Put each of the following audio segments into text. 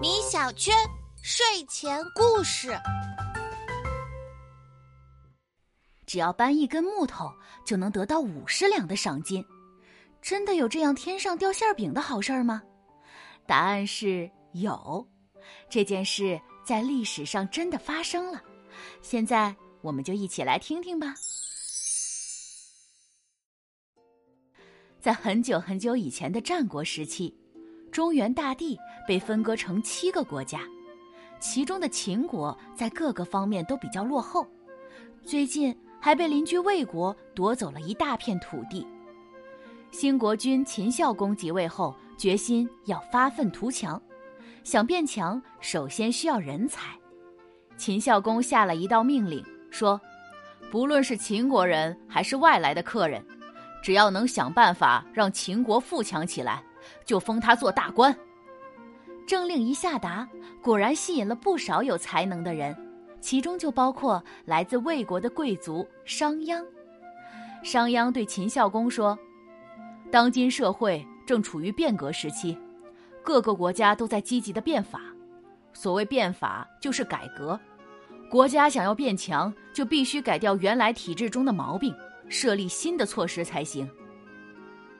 米小圈睡前故事：只要搬一根木头，就能得到五十两的赏金。真的有这样天上掉馅饼的好事儿吗？答案是有。这件事在历史上真的发生了。现在，我们就一起来听听吧。在很久很久以前的战国时期，中原大地被分割成七个国家，其中的秦国在各个方面都比较落后，最近还被邻居魏国夺走了一大片土地。新国君秦孝公即位后，决心要发愤图强，想变强，首先需要人才。秦孝公下了一道命令，说：“不论是秦国人还是外来的客人。”只要能想办法让秦国富强起来，就封他做大官。政令一下达，果然吸引了不少有才能的人，其中就包括来自魏国的贵族商鞅。商鞅对秦孝公说：“当今社会正处于变革时期，各个国家都在积极的变法。所谓变法，就是改革。国家想要变强，就必须改掉原来体制中的毛病。”设立新的措施才行。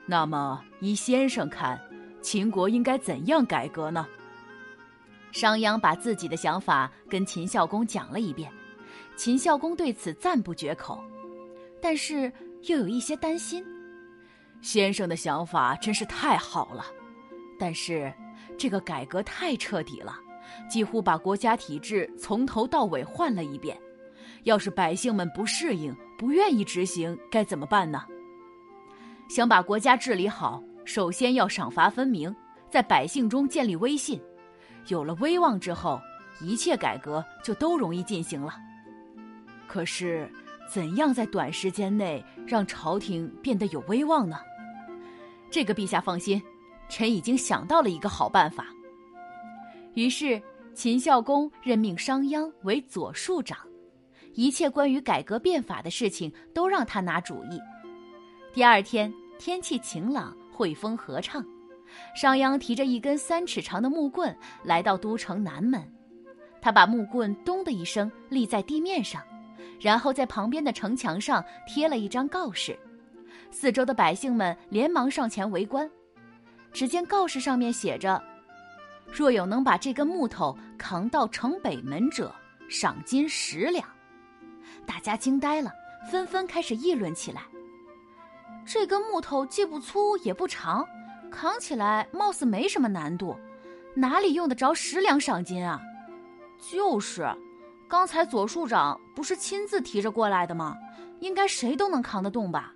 那么，依先生看，秦国应该怎样改革呢？商鞅把自己的想法跟秦孝公讲了一遍，秦孝公对此赞不绝口，但是又有一些担心。先生的想法真是太好了，但是这个改革太彻底了，几乎把国家体制从头到尾换了一遍。要是百姓们不适应、不愿意执行，该怎么办呢？想把国家治理好，首先要赏罚分明，在百姓中建立威信。有了威望之后，一切改革就都容易进行了。可是，怎样在短时间内让朝廷变得有威望呢？这个陛下放心，臣已经想到了一个好办法。于是，秦孝公任命商鞅为左庶长。一切关于改革变法的事情都让他拿主意。第二天天气晴朗，惠风和畅，商鞅提着一根三尺长的木棍来到都城南门。他把木棍“咚”的一声立在地面上，然后在旁边的城墙上贴了一张告示。四周的百姓们连忙上前围观。只见告示上面写着：“若有能把这根木头扛到城北门者，赏金十两。”大家惊呆了，纷纷开始议论起来。这根木头既不粗也不长，扛起来貌似没什么难度，哪里用得着十两赏金啊？就是，刚才左庶长不是亲自提着过来的吗？应该谁都能扛得动吧？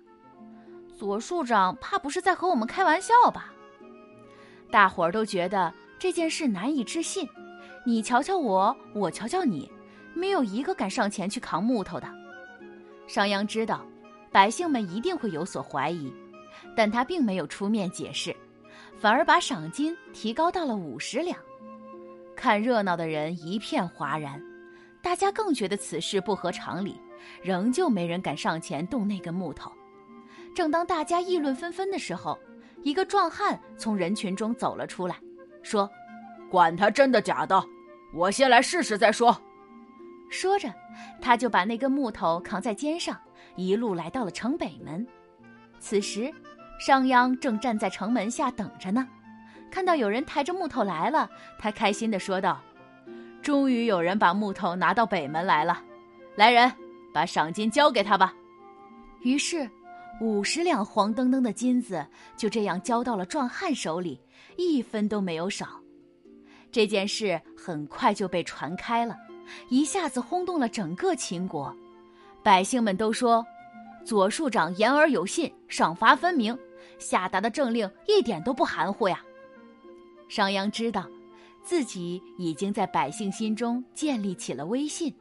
左庶长怕不是在和我们开玩笑吧？大伙儿都觉得这件事难以置信。你瞧瞧我，我瞧瞧你。没有一个敢上前去扛木头的。商鞅知道，百姓们一定会有所怀疑，但他并没有出面解释，反而把赏金提高到了五十两。看热闹的人一片哗然，大家更觉得此事不合常理，仍旧没人敢上前动那根木头。正当大家议论纷纷的时候，一个壮汉从人群中走了出来，说：“管他真的假的，我先来试试再说。”说着，他就把那根木头扛在肩上，一路来到了城北门。此时，商鞅正站在城门下等着呢。看到有人抬着木头来了，他开心地说道：“终于有人把木头拿到北门来了！来人，把赏金交给他吧。”于是，五十两黄澄澄的金子就这样交到了壮汉手里，一分都没有少。这件事很快就被传开了。一下子轰动了整个秦国，百姓们都说，左庶长言而有信，赏罚分明，下达的政令一点都不含糊呀。商鞅知道，自己已经在百姓心中建立起了威信，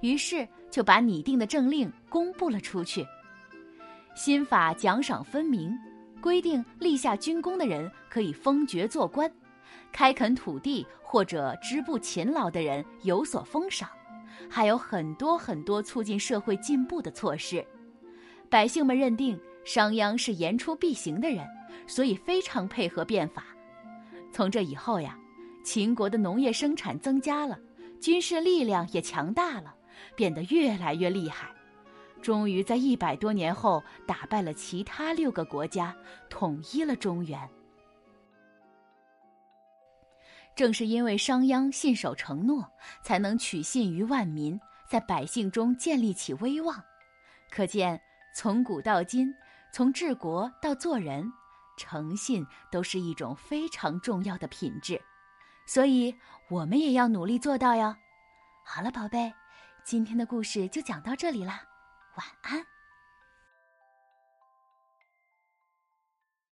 于是就把拟定的政令公布了出去。新法奖赏分明，规定立下军功的人可以封爵做官。开垦土地或者织布勤劳的人有所封赏，还有很多很多促进社会进步的措施。百姓们认定商鞅是言出必行的人，所以非常配合变法。从这以后呀，秦国的农业生产增加了，军事力量也强大了，变得越来越厉害，终于在一百多年后打败了其他六个国家，统一了中原。正是因为商鞅信守承诺，才能取信于万民，在百姓中建立起威望。可见，从古到今，从治国到做人，诚信都是一种非常重要的品质。所以，我们也要努力做到哟。好了，宝贝，今天的故事就讲到这里啦，晚安。